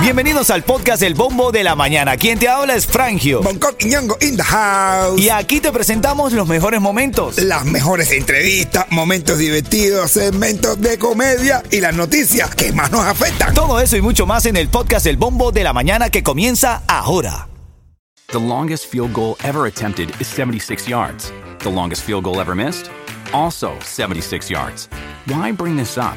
Bienvenidos al podcast El Bombo de la Mañana. Quien te habla es Frangio. Bangkok y Ñongo in the house. Y aquí te presentamos los mejores momentos. Las mejores entrevistas, momentos divertidos, segmentos de comedia y las noticias que más nos afectan. Todo eso y mucho más en el podcast El Bombo de la Mañana que comienza ahora. The longest field goal ever attempted is 76 yards. The longest field goal ever missed? Also 76 yards. Why bring this up?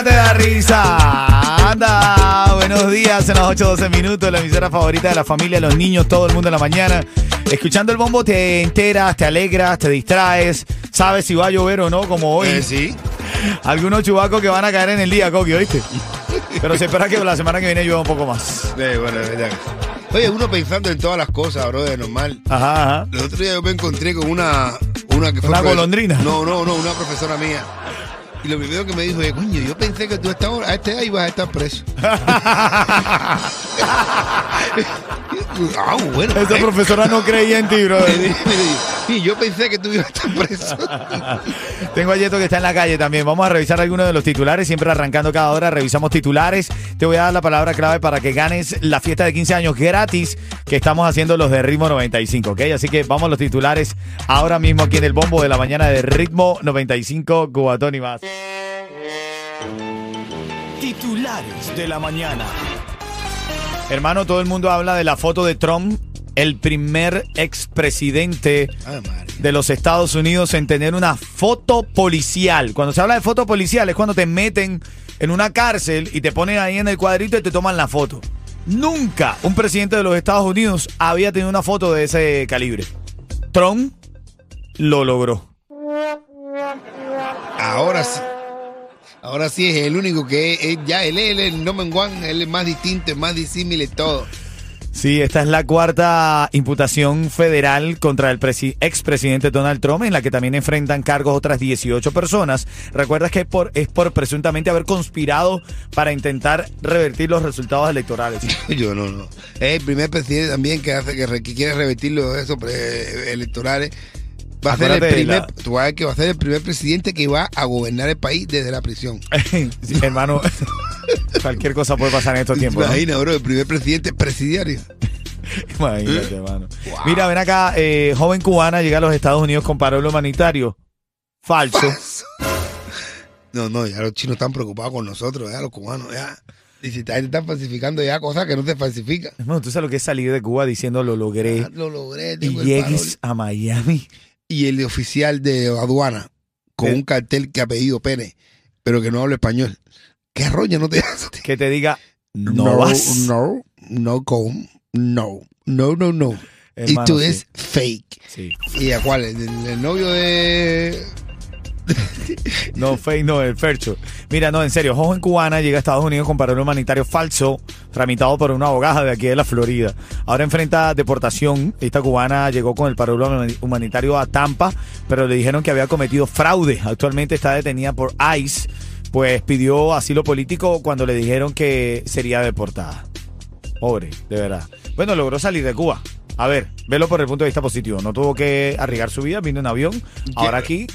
Mañana te da risa. Anda, buenos días, en las 8.12 minutos, la emisora favorita de la familia, los niños, todo el mundo en la mañana. Escuchando el bombo te enteras, te alegras, te distraes, sabes si va a llover o no, como hoy. Eh, sí. Algunos chubacos que van a caer en el día, Coqui, ¿oíste? Pero se espera que la semana que viene llueva un poco más. Sí, bueno, verdad. Oye, uno pensando en todas las cosas, bro, de normal. Ajá, ajá. El otro día yo me encontré con una, una que fue. ¿Una golondrina? No, no, no, una profesora mía. Y lo primero que me dijo es, coño, yo pensé que tú estabas, a esta edad ibas a estar preso. ah, bueno. Esa eh. profesora no creía en ti, dijo, Sí, yo pensé que tú ibas a estar preso. Tengo a Yeto que está en la calle también. Vamos a revisar algunos de los titulares. Siempre arrancando cada hora, revisamos titulares. Te voy a dar la palabra clave para que ganes la fiesta de 15 años gratis que estamos haciendo los de Ritmo 95, ¿ok? Así que vamos a los titulares ahora mismo aquí en el bombo de la mañana de Ritmo 95, Cubatón y más. Titulares de la mañana. Hermano, todo el mundo habla de la foto de Trump, el primer expresidente de los Estados Unidos en tener una foto policial. Cuando se habla de foto policial es cuando te meten en una cárcel y te ponen ahí en el cuadrito y te toman la foto. Nunca un presidente de los Estados Unidos había tenido una foto de ese calibre. Trump lo logró. Ahora sí. Ahora sí es el único que es, es- ya él es el number one, él es más distinto, es más disímil en todo. Sí, esta es la cuarta imputación federal contra el presi- expresidente Donald Trump, en la que también enfrentan cargos otras 18 personas. Recuerdas que es por, es por presuntamente haber conspirado para intentar revertir los resultados electorales. Yo no, no. Es el primer presidente también que hace que, re- que quiere revertir los esos pre- electorales. Va a ser el primer, la- tú vas a ver que va a ser el primer presidente que va a gobernar el país desde la prisión. Sí, hermano, cualquier cosa puede pasar en estos tiempos. ¿no? Imagina, bro, el primer presidente presidiario. Imagínate, hermano. Mira, ven acá, eh, joven cubana llega a los Estados Unidos con parole humanitario. Falso. No, no, ya los chinos están preocupados con nosotros, ya los cubanos, ya. Y si están están falsificando ya cosas que no se falsifican. Hermano, tú sabes lo que es salir de Cuba diciendo lo logré. Ya lo logré, Y llegues parol. a Miami. Y el oficial de aduana con Eh. un cartel que apellido Pérez, pero que no habla español. ¿Qué roña no te hace? que te diga no, vas. no, no go, no, no, no, no. Hermano, Esto sí. es fake. Sí. ¿Y a cuál? ¿El, el- el novio de...? No, fake, no, el Fercho. Mira, no, en serio, joven cubana llega a Estados Unidos con parole humanitario falso, tramitado por una abogada de aquí de la Florida. Ahora enfrenta deportación. Esta cubana llegó con el humani- humanitario a Tampa, pero le dijeron que había cometido fraude. Actualmente está detenida por ICE, pues pidió asilo político cuando le dijeron que sería deportada. Pobre, de verdad. Bueno, logró salir de Cuba. A ver, velo por el punto de vista positivo. No tuvo que arriesgar su vida, vino en avión. Ahora aquí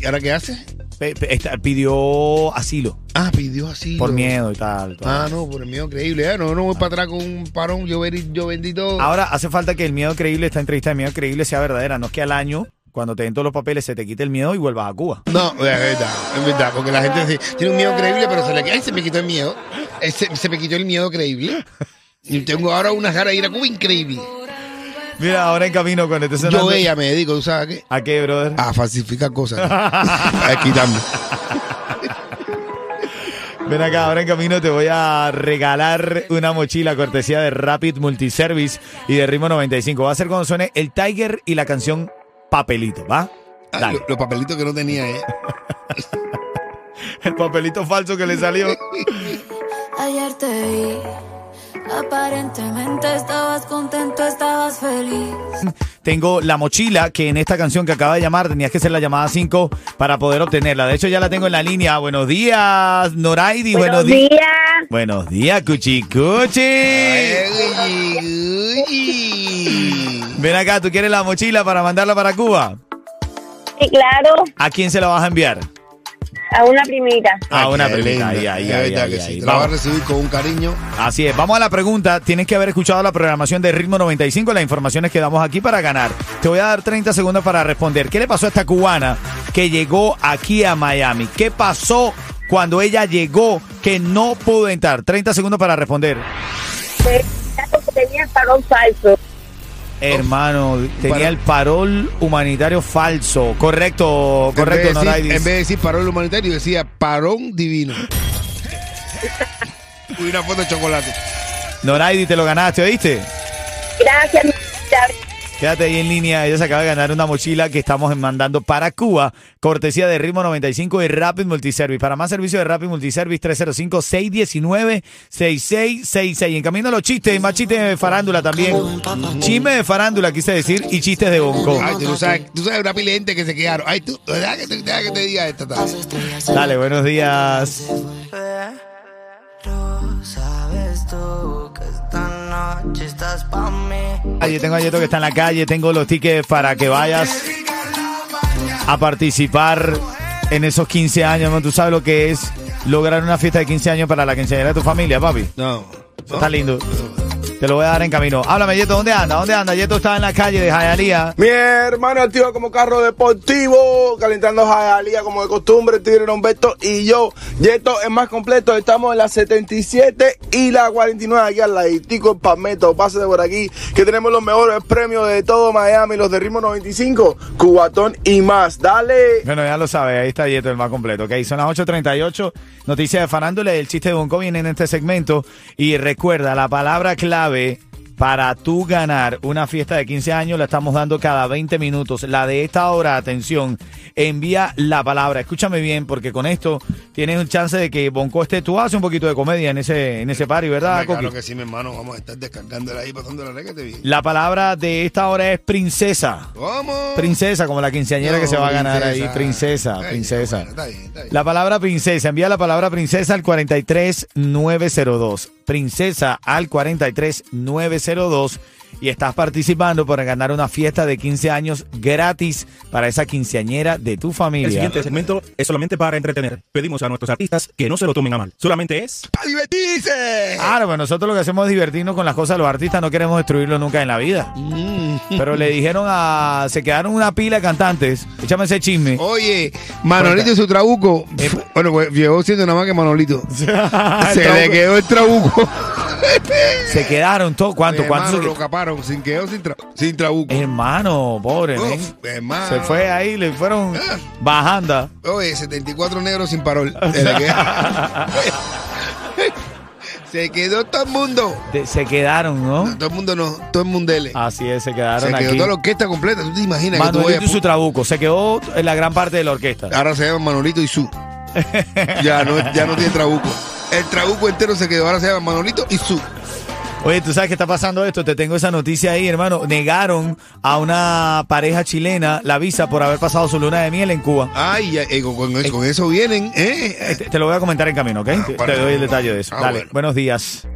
¿Y ahora qué hace? pe- pe- esta- pidió asilo Ah, pidió así. por miedo y tal. todo. Ah, no, por el miedo creíble. Ah, no, no voy para atrás con un parón, yo, ver- yo bendito. Ahora hace falta que el miedo creíble, esta entrevista de miedo creíble sea verdadera. No es que al año cuando te den todos los papeles se te quite el miedo y vuelvas a Cuba. No, es verdad, es verdad, porque la gente dice, tiene un miedo creíble, pero se le ay, se me quitó el miedo. Eh, Se, se me quitó el miedo creíble. Y tengo ahora unas ganas de ir a Cuba increíble. Mira, ahora en camino cuando estés Yo ella me dedico, ¿tú sabes a qué? ¿A qué, brother? A falsificar cosas. a quitarme. Ven acá, ahora en camino te voy a regalar una mochila cortesía de Rapid Multiservice y de Ritmo 95. Va a ser cuando suene el Tiger y la canción Papelito, ¿va? Ah, lo- los papelitos que no tenía, ¿eh? El papelito falso que le salió. Ayer te vi, aparentemente estabas contento, estabas feliz. Tengo la mochila que en esta canción que acaba de llamar tenías que ser la llamada 5 para poder obtenerla. De hecho, ya la tengo en la línea. Buenos días, Noraidi. Buenos días. días. Buenos días, Cuchi Cuchi. Ay, uy. Ven acá, ¿tú quieres la mochila para mandarla para Cuba? Sí, claro, ¿A quién se la vas a enviar? A una primita. A Ay, una primita. Ahí, ahí, que sí. Te la vas a Vamos. recibir con un cariño. Así es. Vamos a la pregunta. Tienes que haber escuchado la programación de Ritmo 95, las informaciones que damos aquí para ganar. Te voy a dar 30 segundos para responder. ¿Qué le pasó a esta cubana que llegó aquí a Miami? ¿Qué pasó cuando ella llegó que no pudo entrar? 30 segundos para responder. Tenía el parón falso. Hermano, tenía Para- el parol humanitario falso. Correcto, en, vez correcto, de decir, Noraidis. en vez de decir parón humanitario, decía parón divino. y una foto de chocolate. Noraidi, te lo ganaste, ¿oíste? Gracias, mi Quédate ahí en línea. Ella se acaba de ganar una mochila que estamos mandando para Cuba, cortesía de Ritmo 95 y Rapid Multiservice. Para más servicio de Rapid Multiservice, 305-619-6666. En camino a los chistes, más chistes de farándula también. Chisme de farándula, quise decir, y chistes de bonco. Ay, tú sabes, tú sabes una pila de gente que se quedaron. Ay, tú, deja que te, deja que te diga esta. Dale, buenos días. Noche estás pa' mí. Allí tengo a Yeto que está en la calle, tengo los tickets para que vayas a participar en esos 15 años. ¿no? Tú sabes lo que es lograr una fiesta de 15 años para la quinceañera de tu familia, papi. No. Está lindo. Te lo voy a dar en camino. Háblame, Yeto, ¿dónde anda? ¿Dónde anda? Yeto está en la calle de Jayalía. Mi hermano activa como carro deportivo, calentando Jayalía como de costumbre, Tigre Humberto y yo. Yeto es más completo, estamos en la 77 y la 49 aquí al laditico en Palmetto. Pase de por aquí, que tenemos los mejores premios de todo Miami, los de Ritmo 95, Cubatón y más. Dale. Bueno, ya lo sabes, ahí está Yeto, el más completo. Ok, son las 8.38. Noticias de farándula el chiste de Bonco viene en este segmento. Y recuerda, la palabra clave para tú ganar una fiesta de 15 años la estamos dando cada 20 minutos. La de esta hora, atención, envía la palabra. Escúchame bien, porque con esto tienes un chance de que Bonco esté. Tú haces un poquito de comedia en ese, en ese party, ¿verdad, Claro que sí, mi hermano. Vamos a estar descargándola ahí, pasando la reguete bien. La palabra de esta hora es princesa. ¿Cómo? Princesa, como la quinceañera que se va a ganar ahí. Princesa, princesa. bueno, está bien, está bien. La palabra princesa, envía la palabra princesa al 43902. Princesa al 43902 y estás participando para ganar una fiesta de 15 años gratis para esa quinceañera de tu El familia. siguiente segmento es solamente para entretener. Pedimos a nuestros artistas que no se lo tomen a mal. Solamente es ¡A divertirse! Claro, pues nosotros lo que hacemos es divertirnos con las cosas de los artistas, no queremos destruirlo nunca en la vida. Pero le dijeron a. Se quedaron una pila de cantantes. Échame ese chisme. Oye, Manolito y su trabuco. Eh, Bueno, pues llegó siendo nada más que Manolito. El Se le quedó el trabuco. Se quedaron todos. ¿Cuánto? ¿Cuánto? se lo caparon, sin quedó sin, tra- sin trabuco. Hermano, pobre, Uf, hermano. Se fue ahí, le fueron bajando. Oye, 74 negros sin parol. Se quedó. Se todo el mundo. De- Se quedaron, ¿no? Todo el mundo no, todo el mundele. Así es, se Se quedaron quedó aquí. toda la orquesta completa. ¿Tú te imaginas que tú y su trabuco. Se quedó en la gran parte de la orquesta. Ahora se llama Manolito y su. ya, no, ya no tiene trabuco. El trabuco entero se quedó. Ahora se llama Manolito y su. Oye, ¿tú sabes qué está pasando esto? Te tengo esa noticia ahí, hermano. Negaron a una pareja chilena la visa por haber pasado su luna de miel en Cuba. Ay, ya, eh, con, con- con eso vienen, ¿eh? Te, te lo voy a comentar en camino, ¿ok? te, te doy el detalle de eso. Ah, Dale, bueno. buenos días.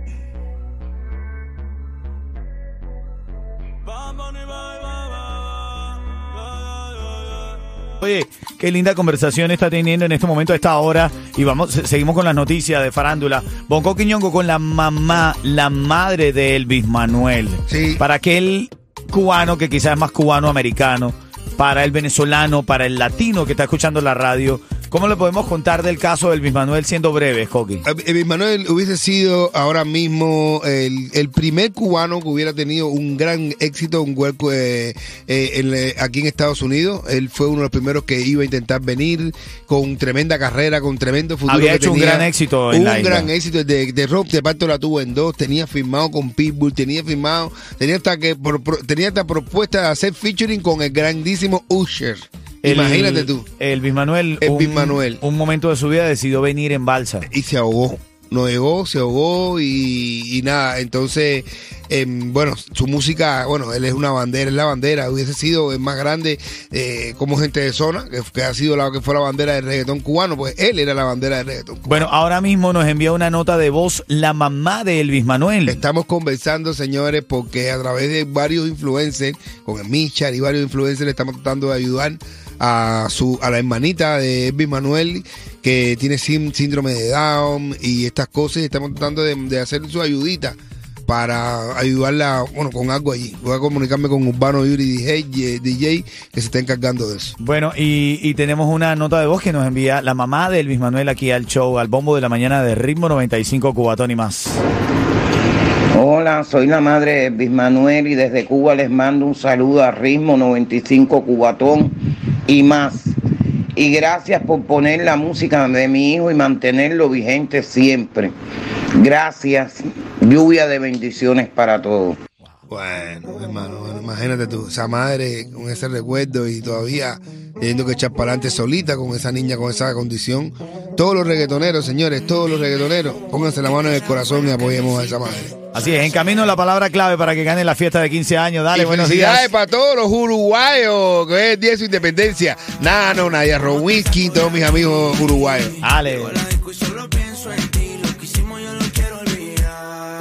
Oye, qué linda conversación está teniendo en este momento a esta hora. Y vamos, se- seguimos con las noticias de farándula. Bonco Quiñongo con la mamá, la madre de Elvis Manuel. Sí. Para aquel cubano que quizás es más cubano-americano, para el venezolano, para el latino que está escuchando la radio, ¿cómo le podemos contar del caso de Elvis Manuel siendo breve, Coqui? Elvis Manuel hubiese sido ahora mismo el, el primer cubano que hubiera tenido un gran éxito un hueco, eh, eh, en, eh, aquí en Estados Unidos. Él fue uno de los primeros que iba a intentar venir con tremenda carrera, con tremendo futuro. Había que hecho un gran éxito en Un la gran éxito de, de rock, de parte la tuvo en dos, tenía firmado con Pitbull, tenía firmado, tenía hasta que por- tenía esta propuesta de hacer featuring con el grandísimo Usher. El- Imagínate tú. Elvis Manuel, Elvis un, Manuel. un momento de su vida decidió venir en balsa. y se ahogó. No llegó, se ahogó y, y nada. Entonces, em, bueno, su música, bueno, él es una bandera, es la bandera. Hubiese sido el más grande eh, como gente de zona, que, que ha sido la que fue la bandera del reggaetón cubano, pues él era la bandera del reggaetón cubano. Bueno, ahora mismo nos envía una nota de voz la mamá de Elvis Manuel. Estamos conversando, señores, porque a través de varios influencers, con el Michar y varios influencers, le estamos tratando de ayudar a su a la hermanita de Elvis Manuel, que tiene sí- síndrome de Down y estas cosas, y estamos tratando de, de hacer su ayudita para ayudarla, bueno, con algo allí. Voy a comunicarme con Urbano Yuri DJ, DJ que se está encargando de eso. Bueno, y, y tenemos una nota de voz que nos envía la mamá de Elvis Manuel aquí al show, al bombo de la mañana de Ritmo 95 Cubatón y más. Hola, soy la madre de Elvis Manuel y desde Cuba les mando un saludo a Ritmo 95 Cubatón y más. Y gracias por poner la música de mi hijo y mantenerlo vigente siempre. Gracias. Lluvia de bendiciones para todos. Bueno, hermano, imagínate tú, esa madre con ese recuerdo y todavía teniendo que echar para adelante solita con esa niña con esa condición. Todos los reggaetoneros, señores, todos los reggaetoneros, pónganse la mano en el corazón y apoyemos a esa madre. Así es, en camino la palabra clave para que gane la fiesta de 15 años. Dale, Y buenos felicidades días. para todos los uruguayos, que es día de su independencia. Nano, Nadia Rowinsky, todos mis amigos uruguayos. Dale.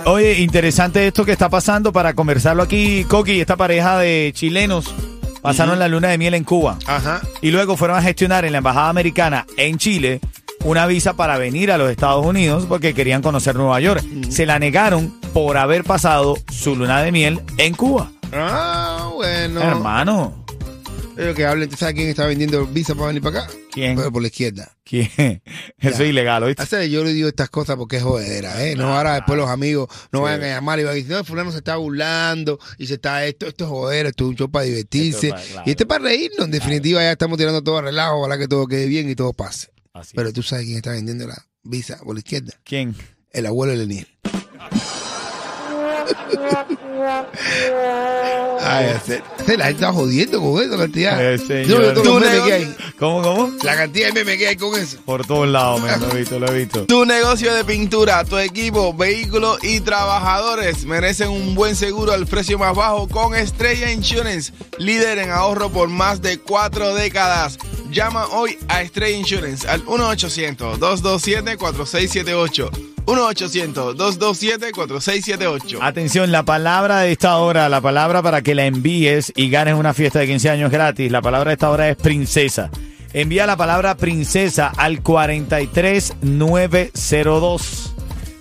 Oye, interesante esto que está pasando para conversarlo aquí, Coqui, esta pareja de chilenos pasaron la luna de miel en Cuba Ajá. y luego fueron a gestionar en la embajada americana en Chile una visa para venir a los Estados Unidos porque querían conocer Nueva York. Se la negaron por haber pasado su luna de miel en Cuba. Ah, bueno. Hermano, Pero que hablen, ¿tú sabes quién está vendiendo visa para venir para acá? ¿Quién? Pues por la izquierda. ¿quién? Eso es ilegal, ¿oíste? Yo le digo estas cosas porque es jodera, ¿eh? No, ahora después los amigos no vayan a llamar y van a decir, no, fulano se está burlando y se está esto, esto es jodera, esto es un show para divertirse. Esto es para- claro. Y este es para reírnos, en definitiva ya estamos tirando todo a relajo, ojalá que todo quede bien y todo pase. Así Pero es. tú sabes quién está vendiendo la visa por la izquierda. ¿Quién? El abuelo de Leniel. Ay, ese- ese la gente está jodiendo con eso, la cantidad. Eh, Yo no que hay. ¿Cómo, cómo? La cantidad de memes que hay con eso. Por todos lados, me lo he visto, lo he visto. Tu negocio de pintura, tu equipo, vehículos y trabajadores merecen un buen seguro al precio más bajo con Estrella Insurance, líder en ahorro por más de cuatro décadas. Llama hoy a Estrella Insurance al 1-800-227-4678. 1-800-227-4678. Atención, la palabra de esta hora, la palabra para que la envíes y ganes una fiesta de 15 años gratis, la palabra de esta hora es princesa. Envía la palabra princesa al 43902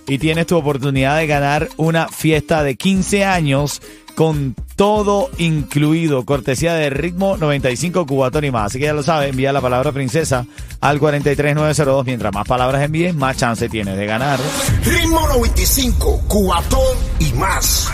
y tienes tu oportunidad de ganar una fiesta de 15 años con todo incluido, cortesía de Ritmo 95 Cubatón y más. Así que ya lo sabes, envía la palabra princesa al 43902. Mientras más palabras envíes, más chance tienes de ganar. Ritmo 95, Cubatón y más.